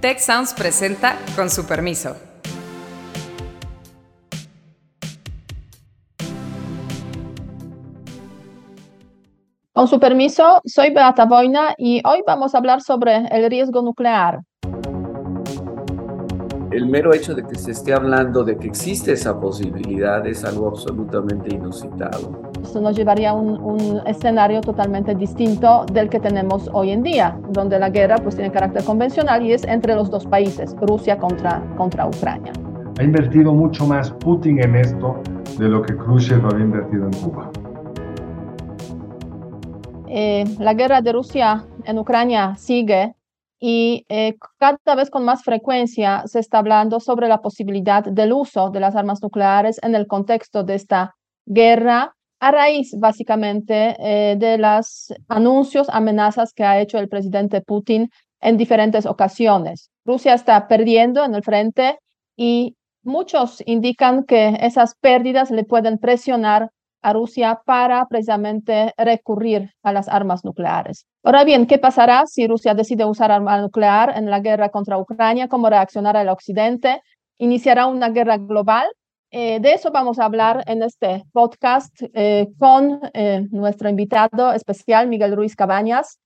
Tech Sounds presenta con su permiso. Con su permiso, soy Beata Boina y hoy vamos a hablar sobre el riesgo nuclear. El mero hecho de que se esté hablando de que existe esa posibilidad es algo absolutamente inusitado. Esto nos llevaría a un, un, escenario totalmente distinto del que tenemos hoy en día, donde la guerra pues, tiene carácter convencional y es entre los dos países, Rusia contra, contra Ucrania. Ha invertido mucho más Putin en esto de lo que Khrushchev había invertido en Cuba. Eh, la guerra de Rusia en Ucrania sigue y eh, cada vez con más frecuencia se está hablando sobre la posibilidad del uso de las armas nucleares en el contexto de esta guerra a raíz básicamente eh, de los anuncios, amenazas que ha hecho el presidente Putin en diferentes ocasiones. Rusia está perdiendo en el frente y muchos indican que esas pérdidas le pueden presionar a Rusia para precisamente recurrir a las armas nucleares. Ahora bien, ¿qué pasará si Rusia decide usar arma nuclear en la guerra contra Ucrania? ¿Cómo reaccionará el Occidente? ¿Iniciará una guerra global? Eh, de eso vamos a hablar en este podcast eh, con eh, nuestro invitado especial, Miguel Ruiz Cabañas,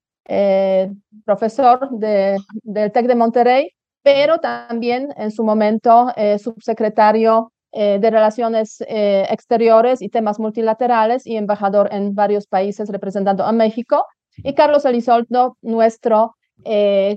profesor de, del TEC de Monterrey, pero también en su momento subsecretario de Relaciones Exteriores y temas multilaterales y embajador en varios países representando a México. Y Carlos Elizondo, nuestro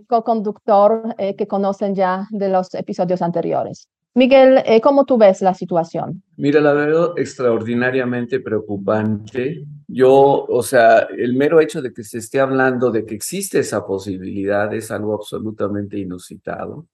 co-conductor que conocen ya de los episodios anteriores. Miguel, eh, ¿cómo tú ves la situación? Mira, la veo extraordinariamente preocupante. Yo, o sea, el mero hecho de que se esté hablando de que existe esa posibilidad es algo absolutamente inusitado.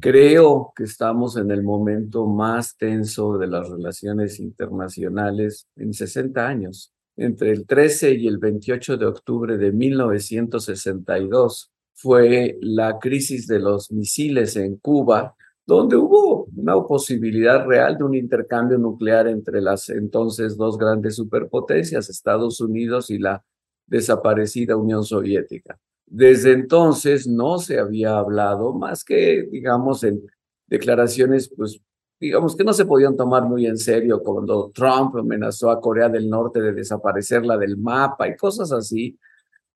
Creo que estamos en el momento más tenso de las relaciones internacionales en 60 años. Entre el 13 y el 28 de octubre de 1962 fue la crisis de los misiles en Cuba, donde hubo una posibilidad real de un intercambio nuclear entre las entonces dos grandes superpotencias, Estados Unidos y la desaparecida Unión Soviética. Desde entonces no se había hablado más que, digamos, en declaraciones, pues, digamos que no se podían tomar muy en serio cuando Trump amenazó a Corea del Norte de desaparecerla del mapa y cosas así.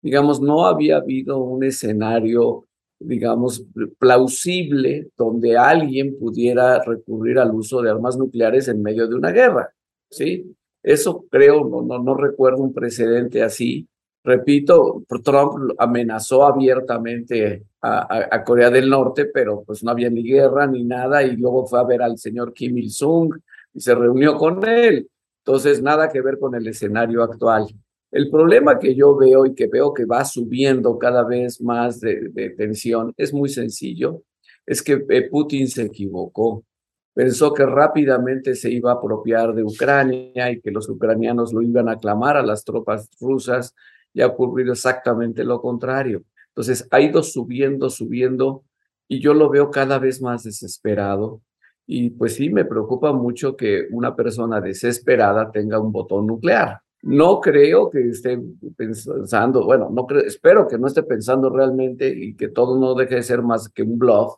Digamos, no había habido un escenario digamos, plausible donde alguien pudiera recurrir al uso de armas nucleares en medio de una guerra, ¿sí? Eso creo, no, no, no recuerdo un precedente así. Repito, Trump amenazó abiertamente a, a, Corea del Norte, pero pues no había ni guerra ni nada, y luego fue a ver al señor Kim Il-sung y se reunió con él. Entonces, nada que ver con el escenario actual. El problema que yo veo y que veo que va subiendo cada vez más de, tensión es muy sencillo, es que eh, Putin se equivocó. Pensó que rápidamente se iba a apropiar de Ucrania y que los ucranianos lo iban a aclamar a las tropas rusas y ha ocurrido exactamente lo contrario. Entonces ha ido subiendo, subiendo y yo lo veo cada vez más desesperado. Y pues sí, me preocupa mucho que una persona desesperada tenga un botón nuclear. No creo que esté pensando, bueno, no creo, espero que no esté pensando realmente y que todo no deje de ser más que un bluff,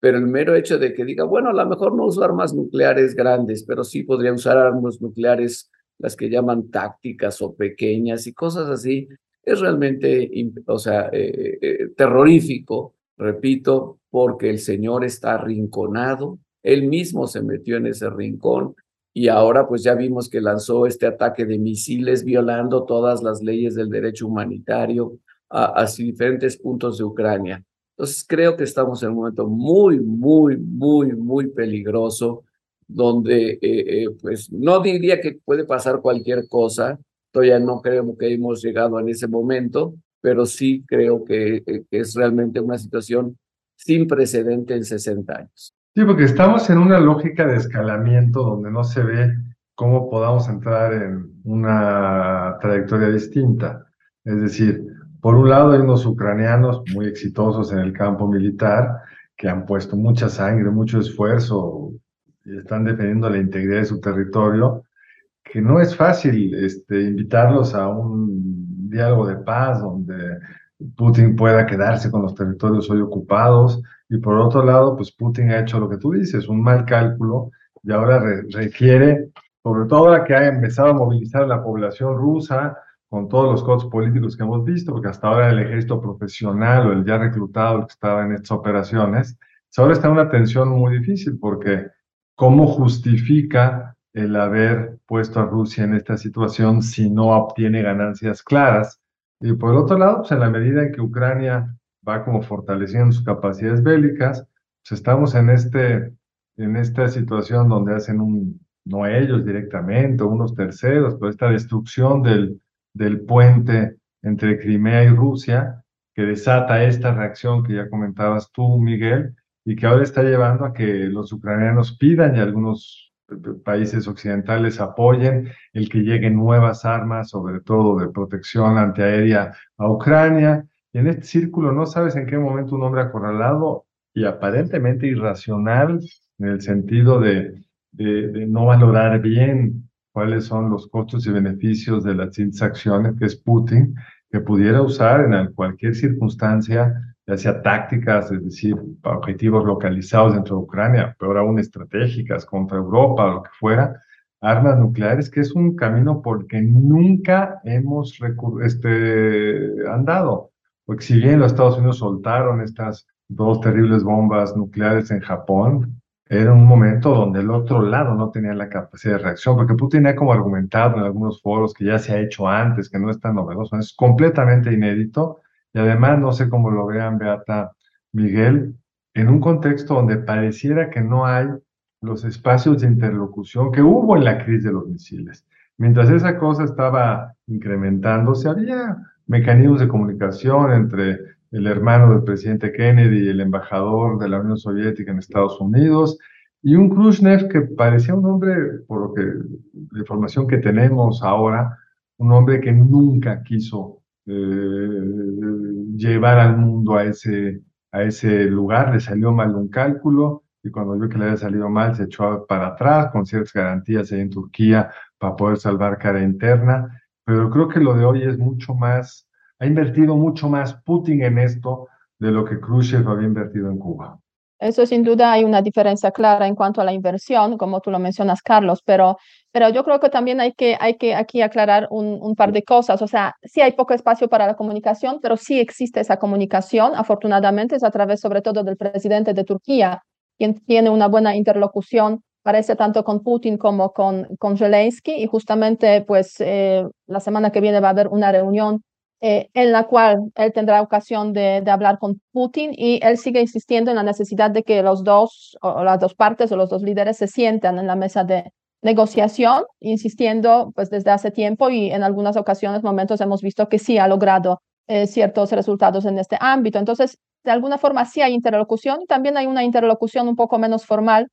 pero el mero hecho de que diga, bueno, a lo mejor no uso armas nucleares grandes, pero sí podría usar armas nucleares, las que llaman tácticas o pequeñas y cosas así, es realmente, o sea, eh, eh, terrorífico, repito, porque el señor está arrinconado, él mismo se metió en ese rincón, y ahora pues ya vimos que lanzó este ataque de misiles violando todas las leyes del derecho humanitario a, a diferentes puntos de Ucrania. Entonces creo que estamos en un momento muy, muy, muy, muy peligroso donde eh, eh, pues no diría que puede pasar cualquier cosa, todavía no creo que hemos llegado en ese momento, pero sí creo que, eh, que es realmente una situación sin precedente en 60 años. Sí, porque estamos en una lógica de escalamiento donde no se ve cómo podamos entrar en una trayectoria distinta. Es decir, por un lado hay unos ucranianos muy exitosos en el campo militar que han puesto mucha sangre, mucho esfuerzo y están defendiendo la integridad de su territorio, que no es fácil este, invitarlos a un diálogo de paz donde Putin pueda quedarse con los territorios hoy ocupados Y por otro lado, pues Putin ha hecho lo que tú dices, un mal cálculo y ahora requiere, sobre todo ahora que ha empezado a movilizar la población rusa con todos los costos políticos que hemos visto, porque hasta ahora el ejército profesional o el ya reclutado que estaba en estas operaciones, pues ahora está en una tensión muy difícil porque ¿cómo justifica el haber puesto a Rusia en esta situación si no obtiene ganancias claras? Y por otro lado, pues en la medida en que Ucrania va como fortaleciendo sus capacidades bélicas, pues estamos en, este, en esta situación donde hacen un, no ellos directamente, unos terceros, pero esta destrucción del, del puente entre Crimea y Rusia, que desata esta reacción que ya comentabas tú, Miguel, y que ahora está llevando a que los ucranianos pidan y algunos países occidentales apoyen el que lleguen nuevas armas, sobre todo de protección antiaérea a Ucrania. Y en este círculo no sabes en qué momento un hombre acorralado y aparentemente irracional, en el sentido de, de, no valorar bien cuáles son los costos y beneficios de las acciones, que es Putin, que pudiera usar en cualquier circunstancia, ya sea tácticas, es decir, objetivos localizados dentro de Ucrania, peor aún estratégicas contra Europa o lo que fuera, armas nucleares, que es un camino por el que nunca hemos este, andado. Porque si bien los Estados Unidos soltaron estas dos terribles bombas nucleares en Japón, era un momento donde el otro lado no tenía la capacidad de reacción, porque Putin ha como argumentado en algunos foros que ya se ha hecho antes, que no es tan novedoso, es completamente inédito, y además no sé cómo lo vean Beata Miguel, en un contexto donde pareciera que no hay los espacios de interlocución que hubo en la crisis de los misiles. Mientras esa cosa estaba incrementándose, había mecanismos de comunicación entre el hermano del presidente Kennedy y el embajador de la Unión Soviética en Estados Unidos, y un Khrushchev que parecía un hombre, por lo que la información que tenemos ahora, un hombre que nunca quiso eh, llevar al mundo a ese, a ese lugar, le salió mal un cálculo, y cuando vio que le había salido mal se echó para atrás con ciertas garantías ahí en Turquía para poder salvar cara interna, pero creo que lo de hoy es mucho más ha invertido mucho más Putin en esto de lo que Khrushchev había invertido en Cuba. Eso sin duda hay una diferencia clara en cuanto a la inversión, como tú lo mencionas, Carlos, pero, pero yo creo que también hay que, hay que aquí aclarar un, un, par de cosas. O sea, sí hay poco espacio para la comunicación, pero sí existe esa comunicación. Afortunadamente es a través sobre todo del presidente de Turquía, quien tiene una buena interlocución, parece tanto con Putin como con, con Zelensky. Y justamente, pues, eh, la semana que viene va a haber una reunión eh, en la cual él tendrá ocasión de, de, hablar con Putin y él sigue insistiendo en la necesidad de que los dos, o las dos partes o los dos líderes se sientan en la mesa de negociación, insistiendo pues desde hace tiempo y en algunas ocasiones, momentos hemos visto que sí ha logrado eh, ciertos resultados en este ámbito. Entonces, de alguna forma sí hay interlocución y también hay una interlocución un poco menos formal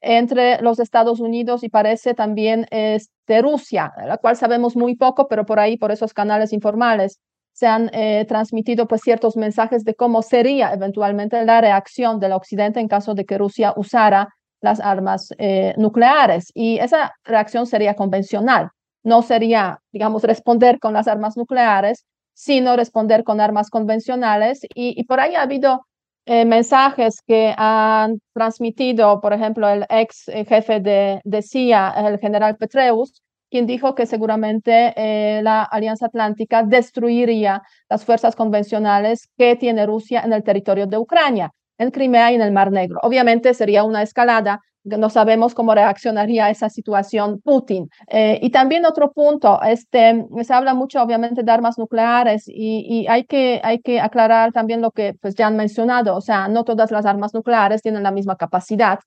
entre los Estados Unidos y parece también de Rusia, la cual sabemos muy poco, pero por ahí, por esos canales informales, se han eh, transmitido pues ciertos mensajes de cómo sería eventualmente la reacción del Occidente en caso de que Rusia usara las armas eh, nucleares. Y esa reacción sería convencional, no sería, digamos, responder con las armas nucleares, sino responder con armas convencionales. Y por ahí ha habido eh, mensajes que han transmitido, por ejemplo, el ex jefe de, de CIA, el general Petreus, quien dijo que seguramente eh, la Alianza Atlántica destruiría las fuerzas convencionales que tiene Rusia en el territorio de Ucrania, en Crimea y en el Mar Negro. Obviamente sería una escalada, no sabemos cómo reaccionaría a esa situación Putin. Eh, y también otro punto, este, se habla mucho obviamente de armas nucleares y, y, hay, que, hay que aclarar también lo que pues, ya han mencionado, o sea, no todas las armas nucleares tienen la misma capacidad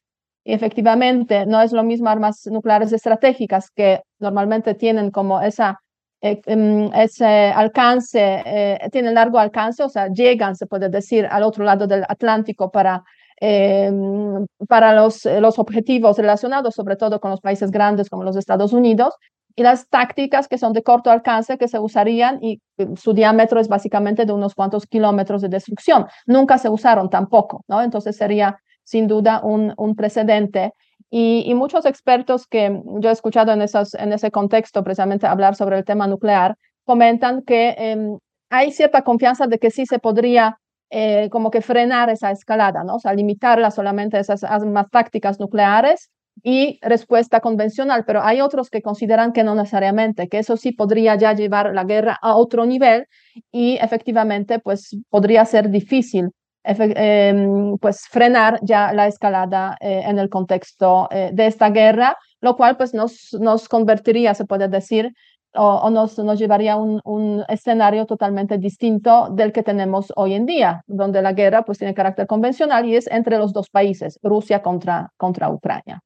efectivamente no es lo mismo armas nucleares estratégicas que normalmente tienen como esa, eh, em, ese alcance, eh, tienen largo alcance, o sea, llegan, se puede decir, al otro lado del Atlántico para, em, para los, los objetivos relacionados sobre todo con los países grandes como los Estados Unidos. Y las tácticas que son de corto alcance que se usarían y su diámetro es básicamente de unos cuantos kilómetros de destrucción. Nunca se usaron tampoco, ¿no? Entonces sería sin duda un, un precedente. Y, muchos expertos que yo he escuchado en, esos, en ese contexto, precisamente hablar sobre el tema nuclear, comentan que em, hay cierta confianza de que sí se podría eh, como que frenar esa escalada, ¿no? O sea, limitarla solamente a esas armas tácticas nucleares y respuesta convencional, pero hay otros que consideran que no necesariamente, que eso sí podría ya llevar la guerra a otro nivel y efectivamente pues podría ser difícil em, pues frenar ya la escalada eh, en el contexto eh, de esta guerra, lo cual pues nos, nos convertiría, se puede decir, o, nos, nos, llevaría a un, un, escenario totalmente distinto del que tenemos hoy en día, donde la guerra pues tiene carácter convencional y es entre los dos países, Rusia contra, contra Ucrania.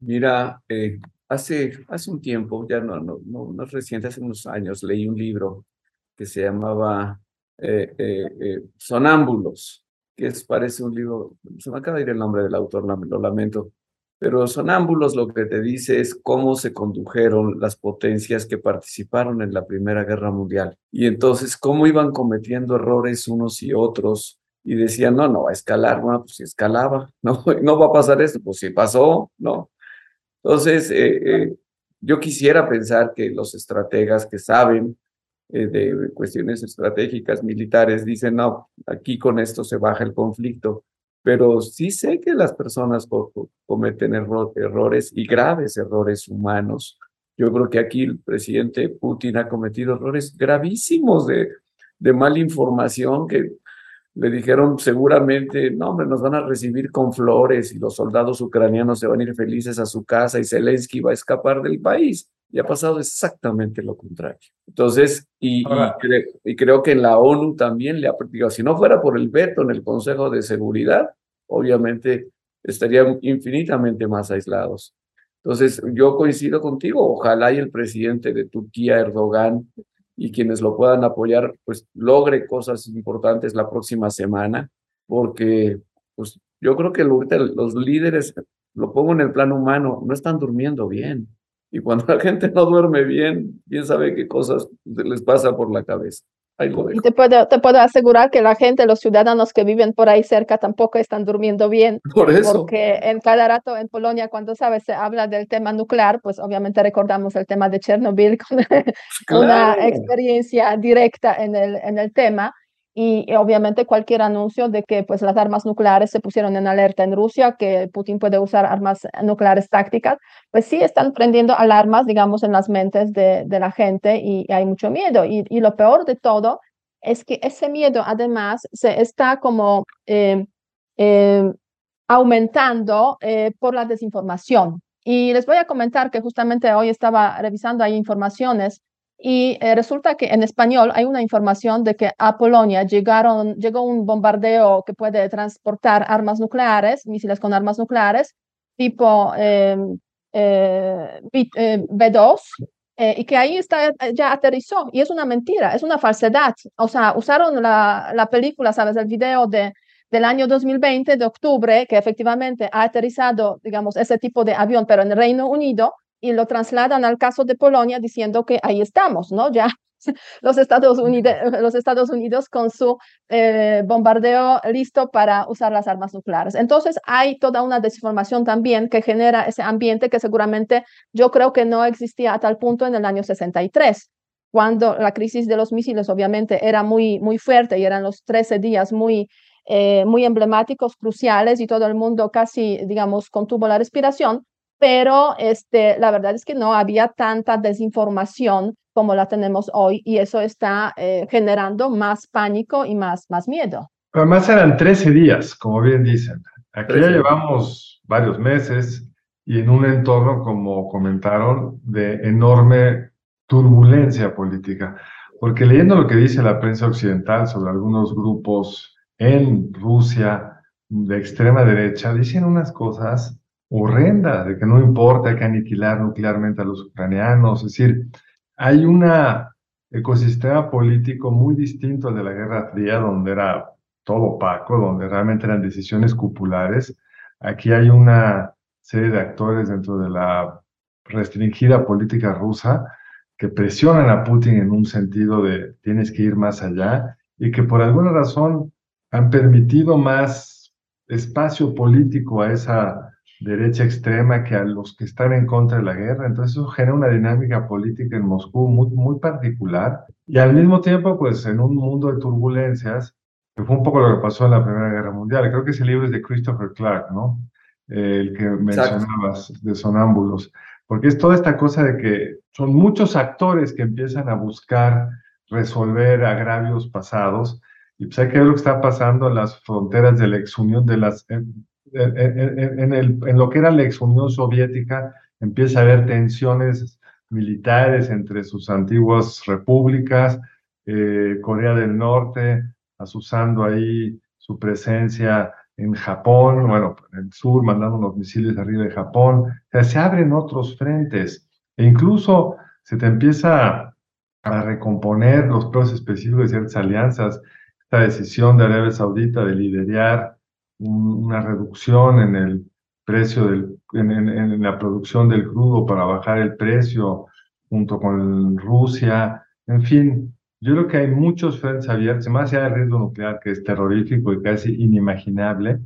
Mira, eh, hace, hace un tiempo, ya no, no, no, no, reciente, hace unos años, leí un libro que se llamaba eh, eh, Sonámbulos, que es, parece un libro, se me acaba de ir el nombre del autor, lo lamento, pero Sonámbulos lo que te dice es cómo se condujeron las potencias que participaron en la Primera Guerra Mundial. Y entonces cómo iban cometiendo errores unos y otros. Y decían, no, no va a escalar, bueno, pues si escalaba, no, no va a pasar esto, pues si pasó, no, entonces, eh, eh, yo quisiera pensar que los estrategas que saben eh, de cuestiones estratégicas militares dicen, no, aquí con esto se baja el conflicto, pero sí sé que las personas cometen errores y graves errores humanos. Yo creo que aquí el presidente Putin ha cometido errores gravísimos de, de mala información que le dijeron seguramente, no, hombre, nos van a recibir con flores y los soldados ucranianos se van a ir felices a su casa y Zelensky va a escapar del país. Y ha pasado exactamente lo contrario. Entonces, y, y, creo que en la ONU también le ha digo, si no fuera por el veto en el Consejo de Seguridad, obviamente estarían infinitamente más aislados. Entonces, yo coincido contigo, ojalá y el presidente de Turquía, Erdogan, y quienes lo puedan apoyar, pues logre cosas importantes la próxima semana, porque pues yo creo que ahorita los líderes, lo pongo en el plano humano, no están durmiendo bien. Y cuando la gente no duerme bien, quién sabe qué cosas les pasa por la cabeza. Y te puedo, te puedo asegurar que la gente, los ciudadanos que viven por ahí cerca tampoco están durmiendo bien. Por eso. Porque en cada rato en Polonia, cuando sabes, se habla del tema nuclear, pues obviamente recordamos el tema de Chernobyl con una experiencia directa en el, en el tema y, obviamente cualquier anuncio de que pues las armas nucleares se pusieron en alerta en Rusia, que Putin puede usar armas nucleares tácticas, pues sí están prendiendo alarmas, digamos, en las mentes de, de la gente y, hay mucho miedo. Y, y, lo peor de todo es que ese miedo además se está como eh, eh, aumentando eh, por la desinformación. Y les voy a comentar que justamente hoy estaba revisando ahí informaciones y eh, resulta que en español hay una información de que a Polonia llegaron, llegó un bombardeo que puede transportar armas nucleares, misiles con armas nucleares, tipo em, eh, B2, eh, y que ahí está, ya aterrizó. Y es una mentira, es una falsedad. O sea, usaron la, la película, ¿sabes? El video de, del año 2020, de octubre, que efectivamente ha aterrizado, digamos, ese tipo de avión, pero en Reino Unido y lo trasladan al caso de Polonia diciendo que ahí estamos, ¿no? Ya los Estados Unidos, los Estados Unidos con su eh, bombardeo listo para usar las armas nucleares. Entonces hay toda una desinformación también que genera ese ambiente que seguramente yo creo que no existía a tal punto en el año 63 cuando la crisis de los misiles obviamente era muy, muy fuerte y eran los 13 días muy, eh, muy emblemáticos, cruciales y todo el mundo casi, digamos, contuvo la respiración pero este, la verdad es que no había tanta desinformación como la tenemos hoy y eso está eh, generando más pánico y más, más miedo. Además eran 13 días, como bien dicen. Aquí ya llevamos varios meses y en un entorno, como comentaron, de enorme turbulencia política. Porque leyendo lo que dice la prensa occidental sobre algunos grupos en Rusia de extrema derecha, dicen unas cosas horrenda, de que no importa, hay que aniquilar nuclearmente a los ucranianos. Es decir, hay un ecosistema político muy distinto al de la Guerra Fría, donde era todo opaco, donde realmente eran decisiones cupulares. Aquí hay una serie de actores dentro de la restringida política rusa que presionan a Putin en un sentido de tienes que ir más allá y que por alguna razón han permitido más espacio político a esa derecha extrema que a los que están en contra de la guerra. Entonces eso genera una dinámica política en Moscú muy, muy particular y al mismo tiempo, pues en un mundo de turbulencias, que fue un poco lo que pasó en la Primera Guerra Mundial. Creo que ese libro es de Christopher Clark, ¿no? Eh, el que mencionabas de Sonámbulos, porque es toda esta cosa de que son muchos actores que empiezan a buscar resolver agravios pasados, y pues hay que ver lo que está pasando en las fronteras de la exunión de las... En, en, el, en lo que era la exunión soviética, empieza a haber tensiones militares entre sus antiguas repúblicas, eh, Corea del Norte, asusando ahí su presencia en Japón, bueno, en el sur, mandando los misiles arriba de Japón. O sea, se abren otros frentes e incluso se te empieza a recomponer los procesos específicos de ciertas alianzas. Esta decisión de Arabia Saudita de liderar una reducción en el precio del, en, en, la producción del crudo para bajar el precio junto con Rusia, en fin, yo creo que hay muchos frentes abiertos, más allá del riesgo nuclear, que es terrorífico y casi inimaginable,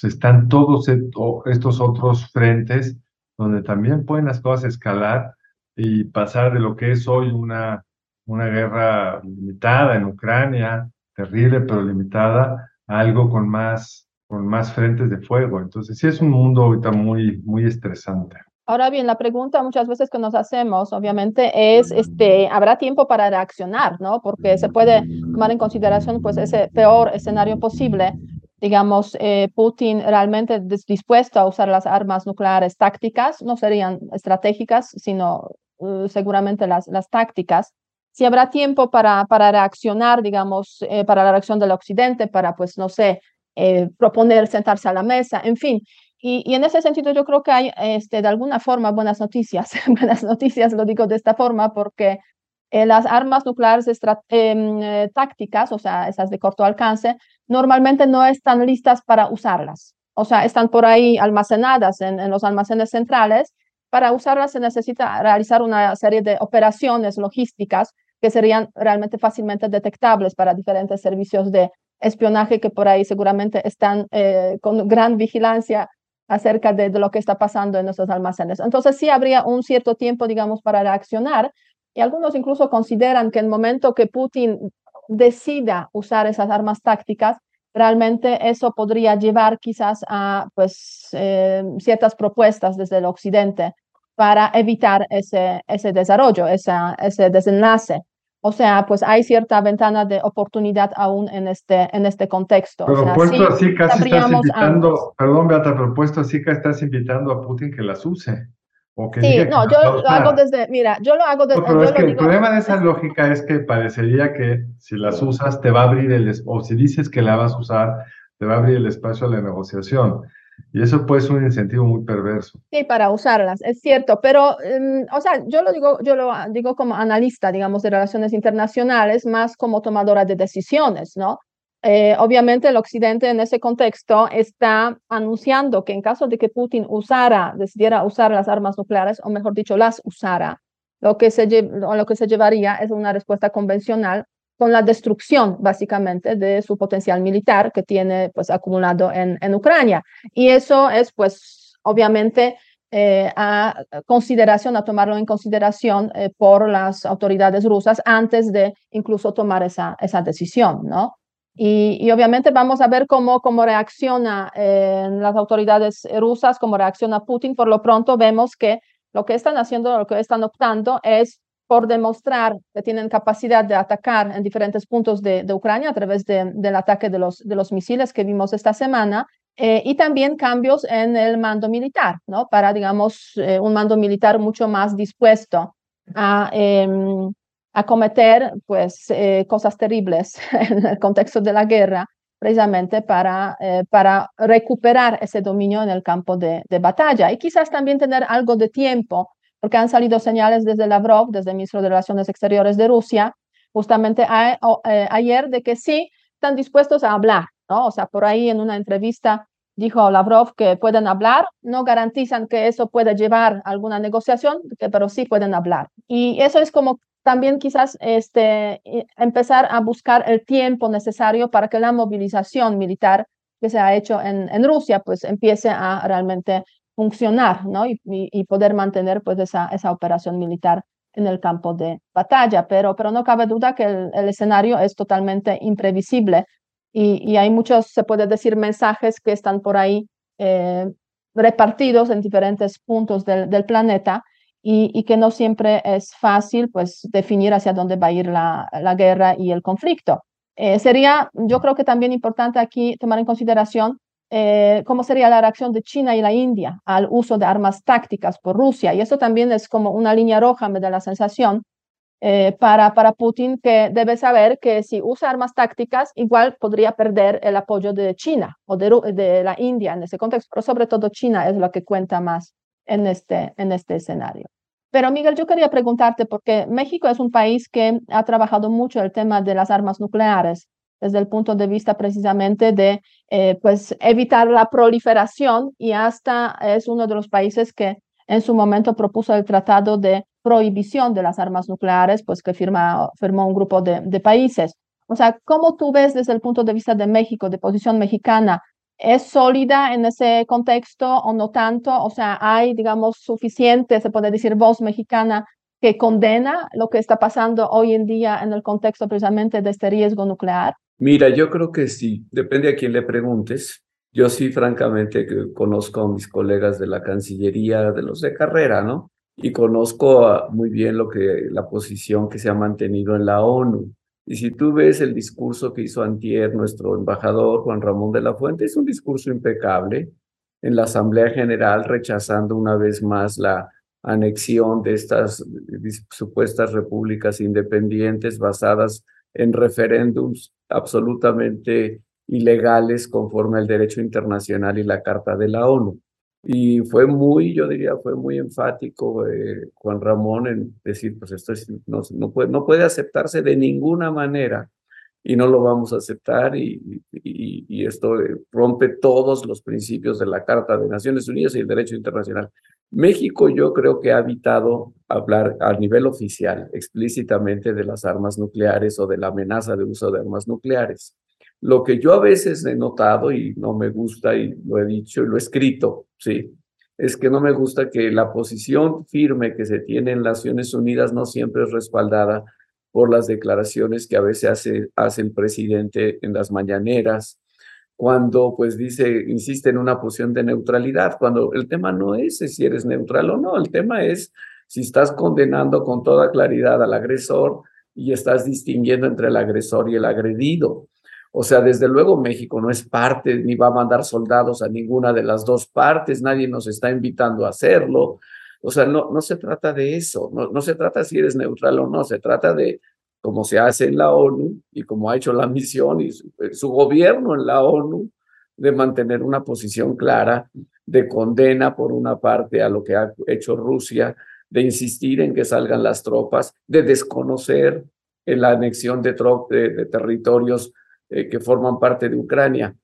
pues están todos estos otros frentes donde también pueden las cosas escalar y pasar de lo que es hoy una, una guerra limitada en Ucrania, terrible pero limitada, a algo con más, con más frentes de fuego. Entonces sí es un mundo ahorita muy, muy estresante. Ahora bien, la pregunta muchas veces que nos hacemos, obviamente, es, este, ¿habrá tiempo para reaccionar? ¿no? Porque se puede tomar en consideración pues, ese peor escenario posible. Digamos, eh, Putin realmente dispuesto a usar las armas nucleares tácticas, no serían estratégicas, sino uh, seguramente las, las tácticas. Si habrá tiempo para, para reaccionar, digamos, eh, para la reacción del Occidente, para, pues, no sé, eh, proponer sentarse a la mesa, en fin, y, en ese sentido yo creo que hay este, de alguna forma buenas noticias. buenas noticias lo digo de esta forma porque eh, las armas nucleares em, eh, tácticas, o sea, esas de corto alcance, normalmente no están listas para usarlas. O sea, están por ahí almacenadas en, en los almacenes centrales. Para usarlas se necesita realizar una serie de operaciones logísticas que serían realmente fácilmente detectables para diferentes servicios de espionaje que por ahí seguramente están eh, con gran vigilancia acerca de, lo que está pasando en nuestros almacenes. Entonces sí habría un cierto tiempo, digamos, para reaccionar y algunos incluso consideran que el momento que Putin decida usar esas armas tácticas, realmente eso podría llevar quizás a pues, eh, ciertas propuestas desde el occidente para evitar ese, ese desarrollo, esa, ese desenlace. O sea, pues hay cierta ventana de oportunidad aún en este, en este contexto. Pero o puesto así, casi estás invitando, perdón Beata, pero puesto así que estás invitando a Putin que las use. O que sí, no, yo lo hago desde, mira, yo lo hago desde... pero es que el problema de esa lógica es que parecería que si las usas te va a abrir el, o si dices que la vas a usar, te va a abrir el espacio a la negociación. Y eso puede ser un incentivo muy perverso. Sí, para usarlas, es cierto, pero, em, o sea, yo lo digo, yo lo digo como analista, digamos, de relaciones internacionales, más como tomadora de decisiones, ¿no? Eh, obviamente el Occidente en ese contexto está anunciando que en caso de que Putin usara, decidiera usar las armas nucleares, o mejor dicho, las usara, lo que se, lo que se llevaría es una respuesta convencional con la destrucción básicamente de su potencial militar que tiene pues acumulado en, en Ucrania. Y eso es pues obviamente eh, a consideración, a tomarlo en consideración eh, por las autoridades rusas antes de incluso tomar esa, esa decisión, ¿no? Y, y obviamente vamos a ver cómo, cómo reacciona eh, las autoridades rusas, cómo reacciona Putin. Por lo pronto vemos que lo que están haciendo, lo que están optando es por demostrar que tienen capacidad de atacar en diferentes puntos de, Ucrania a través del ataque de los, de los misiles que vimos esta semana, eh, y también cambios en el mando militar, ¿no? Para, digamos, eh, un mando militar mucho más dispuesto a, em, a cometer, pues, eh, cosas terribles en el contexto de la guerra, precisamente para, para recuperar ese dominio en el campo de, de batalla y quizás también tener algo de tiempo porque han salido señales desde Lavrov, desde el ministro de Relaciones Exteriores de Rusia, justamente eh, ayer de que sí están dispuestos a hablar, ¿no? O sea, por ahí en una entrevista dijo Lavrov que pueden hablar, no garantizan que eso pueda llevar a alguna negociación, pero sí pueden hablar. Y eso es como también quizás este, empezar a buscar el tiempo necesario para que la movilización militar que se ha hecho en, en Rusia pues empiece a realmente funcionar ¿no? y, y, poder mantener pues esa, esa operación militar en el campo de batalla, pero, pero no cabe duda que el, escenario es totalmente imprevisible y, hay muchos, se puede decir, mensajes que están por ahí eh, repartidos en diferentes puntos del, del planeta y, que no siempre es fácil pues definir hacia dónde va a ir la, la guerra y el conflicto. Eh, sería, yo creo que también importante aquí tomar en consideración eh, cómo sería la reacción de China y la India al uso de armas tácticas por Rusia. Y eso también es como una línea roja, me da la sensación, eh, para, para Putin, que debe saber que si usa armas tácticas, igual podría perder el apoyo de China o de, de la India en ese contexto, pero sobre todo China es lo que cuenta más en este, en este escenario. Pero Miguel, yo quería preguntarte, porque México es un país que ha trabajado mucho el tema de las armas nucleares desde el punto de vista precisamente de eh, pues evitar la proliferación y hasta es uno de los países que en su momento propuso el tratado de prohibición de las armas nucleares, pues que firma, firmó un grupo de, de países. O sea, ¿cómo tú ves desde el punto de vista de México, de posición mexicana, ¿Es sólida en ese contexto o no tanto? O sea, hay, digamos, suficiente, se puede decir, voz mexicana que condena lo que está pasando hoy en día en el contexto precisamente de este riesgo nuclear? Mira, yo creo que sí, depende a quién le preguntes. Yo sí, francamente, que conozco a mis colegas de la Cancillería, de los de carrera, ¿no? Y conozco muy bien lo que la posición que se ha mantenido en la ONU. Y si tú ves el discurso que hizo Antier, nuestro embajador Juan Ramón de la Fuente, es un discurso impecable en la Asamblea General, rechazando una vez más la anexión de estas supuestas repúblicas independientes basadas en referéndums absolutamente ilegales conforme al derecho internacional y la Carta de la ONU. Y fue muy, yo diría, fue muy enfático eh, Juan Ramón en decir, pues esto no, no, puede, no puede aceptarse de ninguna manera y no lo vamos a aceptar y, y, y, esto rompe todos los principios de la Carta de Naciones Unidas y el derecho internacional. México yo creo que ha evitado hablar a nivel oficial explícitamente de las armas nucleares o de la amenaza de uso de armas nucleares. Lo que yo a veces he notado y no me gusta y lo he dicho y lo he escrito, sí, es que no me gusta que la posición firme que se tiene en Naciones Unidas no siempre es respaldada por las declaraciones que a veces hace, hace el presidente en las mañaneras, cuando pues dice, insiste en una posición de neutralidad, cuando el tema no es si eres neutral o no, el tema es si estás condenando con toda claridad al agresor y estás distinguiendo entre el agresor y el agredido. O sea, desde luego México no es parte ni va a mandar soldados a ninguna de las dos partes, nadie nos está invitando a hacerlo. O sea, no, no se trata de eso, no, no se trata si eres neutral o no, se trata de como se hace en la ONU y como ha hecho la misión y su, eh, su gobierno en la ONU, de mantener una posición clara de condena por una parte a lo que ha hecho Rusia, de insistir en que salgan las tropas, de desconocer la anexión de, de, de territorios eh, que forman parte de Ucrania.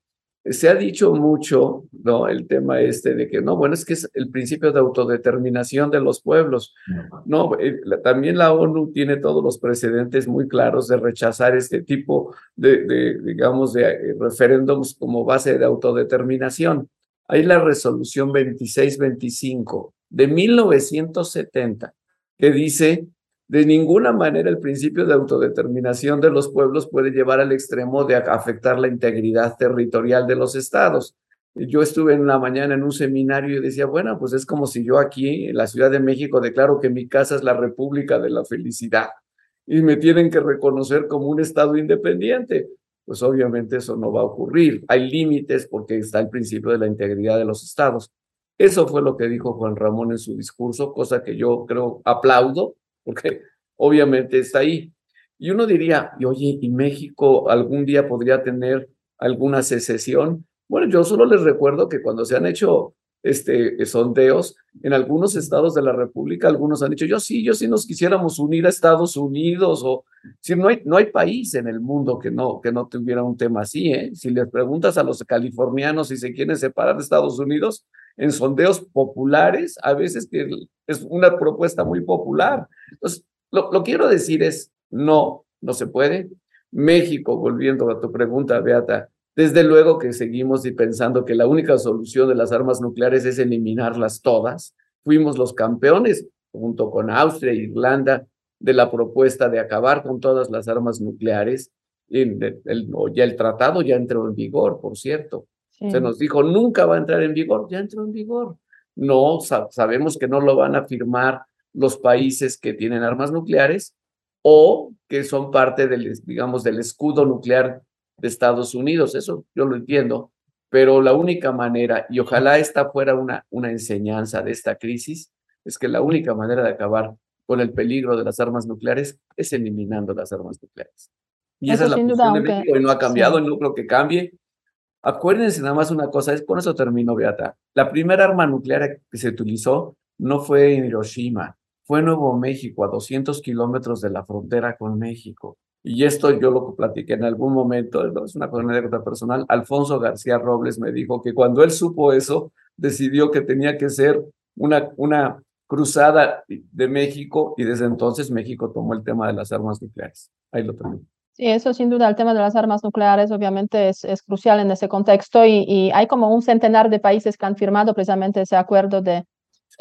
Se ha dicho mucho, ¿no? El tema este de que, no, bueno, es que es el principio de autodeterminación de los pueblos. No, eh, también la ONU tiene todos los precedentes muy claros de rechazar este tipo de, de digamos, de eh, referéndums como base de autodeterminación. Hay la resolución 2625 de 1970 que dice de ninguna manera el principio de autodeterminación de los pueblos puede llevar al extremo de afectar la integridad territorial de los estados. Yo estuve en la mañana en un seminario y decía, bueno, pues es como si yo aquí en la Ciudad de México declaro que mi casa es la República de la Felicidad y me tienen que reconocer como un estado independiente. Pues obviamente eso no va a ocurrir. Hay límites porque está el principio de la integridad de los estados. Eso fue lo que dijo Juan Ramón en su discurso, cosa que yo creo aplaudo porque obviamente está ahí. Y uno diría, y oye, ¿y México algún día podría tener alguna secesión? Bueno, yo solo les recuerdo que cuando se han hecho este, sondeos en algunos estados de la República, algunos han dicho, yo sí, yo sí nos quisiéramos unir a Estados Unidos, o si no hay, no hay país en el mundo que no, que no tuviera un tema así, ¿eh? Si les preguntas a los californianos si se quieren separar de Estados Unidos, en sondeos populares, a veces que es una propuesta muy popular. Entonces, lo, lo quiero decir es, no, no se puede. México, volviendo a tu pregunta, Beata, desde luego que seguimos pensando que la única solución de las armas nucleares es eliminarlas todas. Fuimos los campeones, junto con Austria e Irlanda, de la propuesta de acabar con todas las armas nucleares. ya el tratado ya entró en vigor, por cierto. Se nos dijo, nunca va a entrar en vigor, ya entró en vigor. No, sabemos que no lo van a firmar los países que tienen armas nucleares o que son parte del, digamos, del escudo nuclear de Estados Unidos. Eso yo lo entiendo, pero la única manera, y ojalá esta fuera una, una enseñanza de esta crisis, es que la única manera de acabar con el peligro de las armas nucleares es eliminando las armas nucleares. Y esa es la posición de México y no ha cambiado y no creo que cambie. Acuérdense nada más una cosa, es con eso termino, Beata. La primera arma nuclear que se utilizó no fue en Hiroshima, fue en Nuevo México, a 200 kilómetros de la frontera con México. Y esto yo lo platiqué en algún momento, es una anécdota personal. Alfonso García Robles me dijo que cuando él supo eso, decidió que tenía que ser una, una cruzada de México y desde entonces México tomó el tema de las armas nucleares. Ahí lo tenemos. Sí, eso sin duda, el tema de las armas nucleares obviamente es, es crucial en ese contexto y, y, hay como un centenar de países que han firmado precisamente ese acuerdo de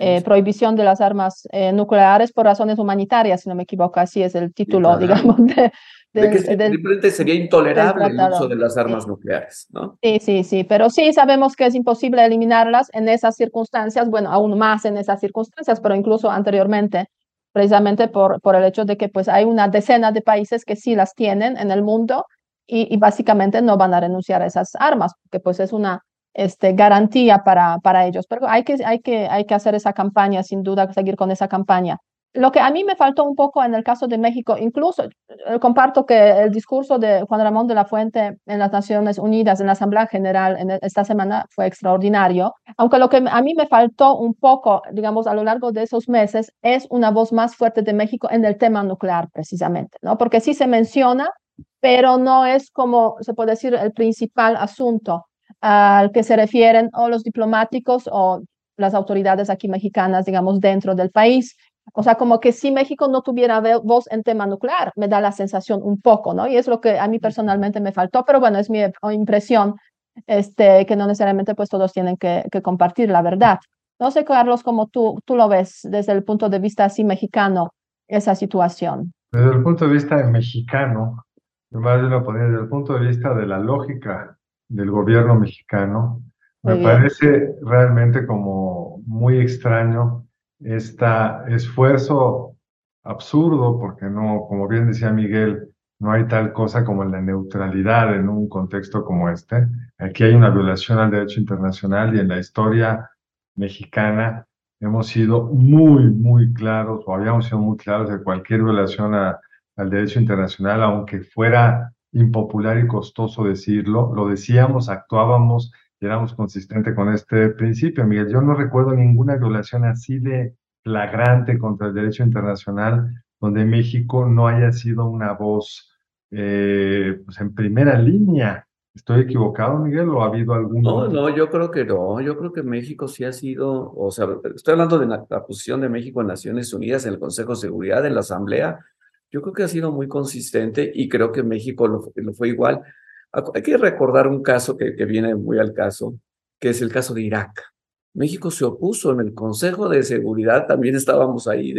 eh, prohibición de las armas eh, nucleares por razones humanitarias, si no me equivoco, así es el título, digamos, de, de, que simplemente sería intolerable el uso de las armas nucleares, ¿no? Sí, sí, sí, pero sí sabemos que es imposible eliminarlas en esas circunstancias, bueno, aún más en esas circunstancias, pero incluso anteriormente precisamente por, por el hecho de que pues hay una decena de países que sí las tienen en el mundo y, y básicamente no van a renunciar a esas armas, porque pues es una este, garantía para, para ellos. Pero hay que, hay, que, hay que hacer esa campaña, sin duda, seguir con esa campaña. Lo que a mí me faltó un poco en el caso de México, incluso eh, comparto que el discurso de Juan Ramón de la Fuente en las Naciones Unidas, en la Asamblea General en esta semana fue extraordinario, aunque lo que a mí me faltó un poco, digamos, a lo largo de esos meses es una voz más fuerte de México en el tema nuclear, precisamente, ¿no? Porque sí se menciona, pero no es como se puede decir el principal asunto al que se refieren o los diplomáticos o las autoridades aquí mexicanas, digamos, dentro del país. O sea, como que si México no tuviera voz en tema nuclear, me da la sensación un poco, ¿no? Y es lo que a mí personalmente me faltó, pero bueno, es mi impresión, este, que no necesariamente pues todos tienen que, que compartir la verdad. No sé, Carlos, cómo tú, tú lo ves desde el punto de vista así mexicano, esa situación. Desde el punto de vista mexicano, más bien lo desde el punto de vista de la lógica del gobierno mexicano, me parece realmente como muy extraño este esfuerzo absurdo, porque no, como bien decía Miguel, no hay tal cosa como la neutralidad en un contexto como este. Aquí hay una violación al derecho internacional y en la historia mexicana hemos sido muy, muy claros, o habíamos sido muy claros de cualquier violación al derecho internacional, aunque fuera impopular y costoso decirlo, lo decíamos, actuábamos y éramos consistentes con este principio. Miguel, yo no recuerdo ninguna violación así de flagrante contra el derecho internacional donde México no haya sido una voz eh, pues en primera línea. ¿Estoy equivocado, Miguel, o ha habido algún... No, no, yo creo que no. Yo creo que México sí ha sido, o sea, estoy hablando de la, la posición de México en Naciones Unidas, en el Consejo de Seguridad, en la Asamblea, yo creo que ha sido muy consistente y creo que México lo, lo fue igual. Hay que recordar un caso que, viene muy al caso, que es el caso de Irak. México se opuso en el Consejo de Seguridad, también estábamos ahí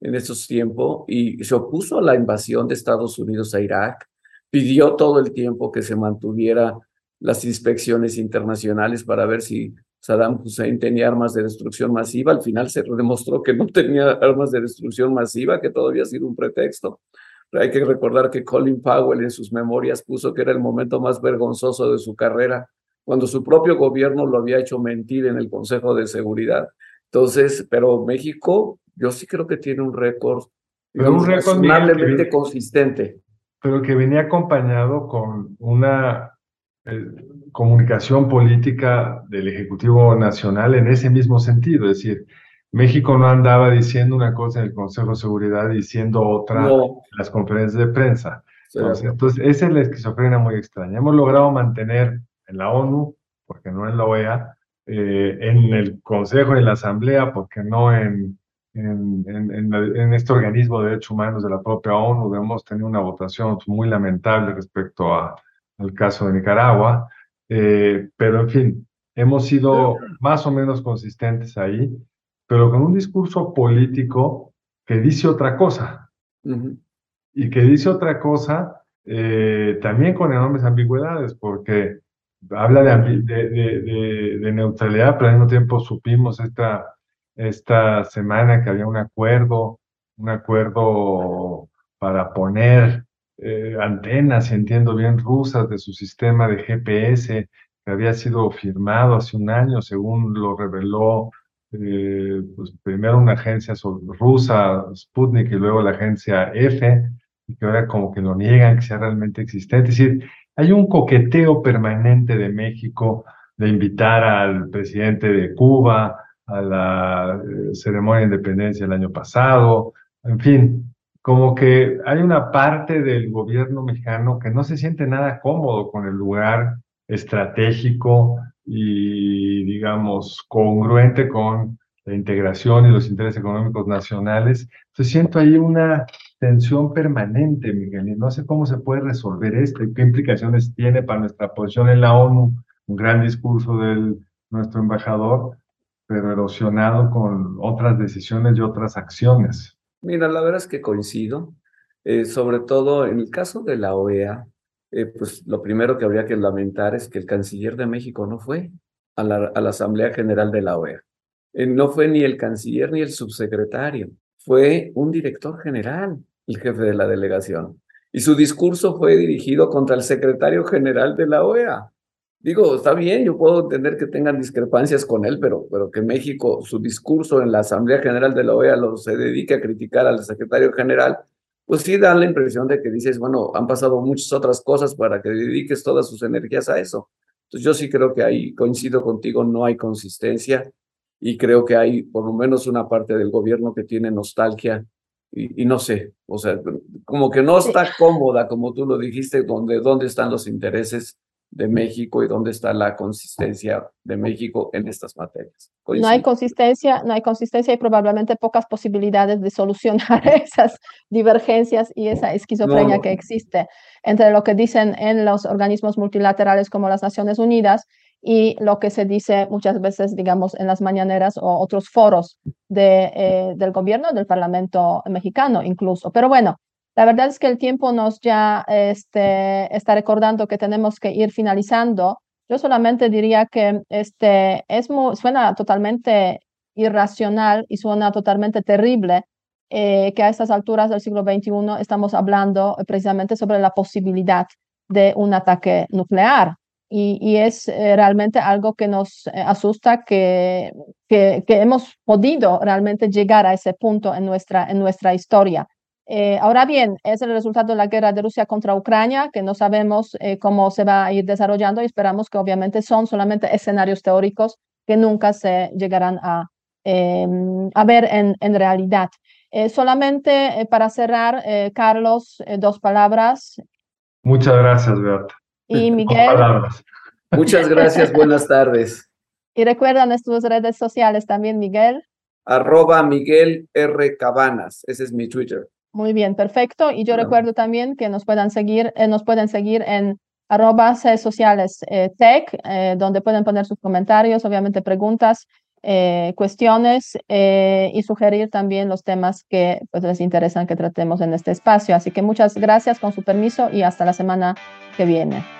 en esos tiempos, y se opuso a la invasión de Estados Unidos a Irak, pidió todo el tiempo que se mantuviera las inspecciones internacionales para ver si Saddam Hussein tenía armas de destrucción masiva, al final se demostró que no tenía armas de destrucción masiva, que todavía ha sido un pretexto. Pero hay que recordar que Colin Powell en sus memorias puso que era el momento más vergonzoso de su carrera, cuando su propio gobierno lo había hecho mentir en el Consejo de Seguridad. Entonces, pero México, yo sí creo que tiene un récord, un razonablemente consistente. Pero que venía acompañado con una eh, comunicación política del Ejecutivo Nacional en ese mismo sentido, es decir, México no andaba diciendo una cosa en el Consejo de Seguridad y diciendo otra en las conferencias de prensa. Entonces, esa es la esquizofrenia muy extraña. Hemos logrado mantener en la ONU, porque no en la OEA, eh, en el Consejo, en la Asamblea, porque no en, en, en, en, este organismo de derechos humanos de la propia ONU. Hemos tenido una votación muy lamentable respecto a, al caso de Nicaragua. Eh, pero en fin, hemos sido más o menos consistentes ahí, pero con un discurso político que dice otra cosa. Y que dice otra cosa eh, también con enormes ambigüedades, porque habla de, de, de, neutralidad, pero al mismo tiempo supimos esta, esta semana que había un acuerdo, un acuerdo para poner eh, antenas, si entiendo bien, rusas de su sistema de GPS que había sido firmado hace un año, según lo reveló eh, pues primero una agencia rusa, Sputnik, y luego la agencia F, y que ahora como que lo niegan que sea realmente existente. Es decir, hay un coqueteo permanente de México de invitar al presidente de Cuba a la eh, ceremonia de independencia el año pasado, en fin, como que hay una parte del gobierno mexicano que no se siente nada cómodo con el lugar estratégico y, digamos, congruente con la integración y los intereses económicos nacionales. Entonces siento ahí una tensión permanente, Miguel, y no sé cómo se puede resolver esto y qué implicaciones tiene para nuestra posición en la ONU, un gran discurso de nuestro embajador, pero erosionado con otras decisiones y otras acciones. Mira, la verdad es que coincido, eh, sobre todo en el caso de la OEA, eh, pues lo primero que habría que lamentar es que el canciller de México no fue a la, a la Asamblea General de la OEA. Eh, no fue ni el canciller ni el subsecretario, fue un director general el jefe de la delegación. Y su discurso fue dirigido contra el secretario general de la OEA. Digo, está bien, yo puedo entender que tengan discrepancias con él, pero, pero que México, su discurso en la Asamblea General de la OEA lo se dedique a criticar al secretario general, pues sí da la impresión de que dices, bueno, han pasado muchas otras cosas para que dediques todas sus energías a eso. Entonces yo sí creo que ahí coincido contigo, no hay consistencia y creo que hay por lo menos una parte del gobierno que tiene nostalgia y, no sé, o sea, como que no está cómoda, como tú lo dijiste, donde, dónde están los intereses de México y dónde está la consistencia de México en estas materias. No hay consistencia, no hay consistencia y probablemente pocas posibilidades de solucionar esas divergencias y esa esquizofrenia que existe entre lo que dicen en los organismos multilaterales como las Naciones Unidas y lo que se dice muchas veces, digamos, en las mañaneras o otros foros de, eh, del gobierno, del Parlamento mexicano incluso. Pero bueno, la verdad es que el tiempo nos ya este, está recordando que tenemos que ir finalizando. Yo solamente diría que este, es suena totalmente irracional y suena totalmente terrible eh, que a estas alturas del siglo XXI estamos hablando precisamente sobre la posibilidad de un ataque nuclear y, es eh, realmente algo que nos eh, asusta que, que, hemos podido realmente llegar a ese punto en nuestra, en nuestra historia. Eh, ahora bien, es el resultado de la guerra de Rusia contra Ucrania, que no sabemos cómo se va a ir desarrollando y esperamos que obviamente son solamente escenarios teóricos que nunca se llegarán a, em, a ver en, en realidad. solamente para cerrar, Carlos, dos palabras. Muchas gracias, Beata. Y Miguel. Muchas gracias, buenas tardes. Y recuerda nuestras redes sociales también, Miguel. Arroba Miguel R. Cabanas, ese es mi Twitter. Muy bien, perfecto. Y yo recuerdo también que nos puedan seguir, eh, nos pueden seguir en arroba sociales eh, tech, eh, donde pueden poner sus comentarios, obviamente preguntas, cuestiones y sugerir también los temas que pues, les interesan que tratemos en este espacio. Así que muchas gracias con su permiso y hasta la semana que viene.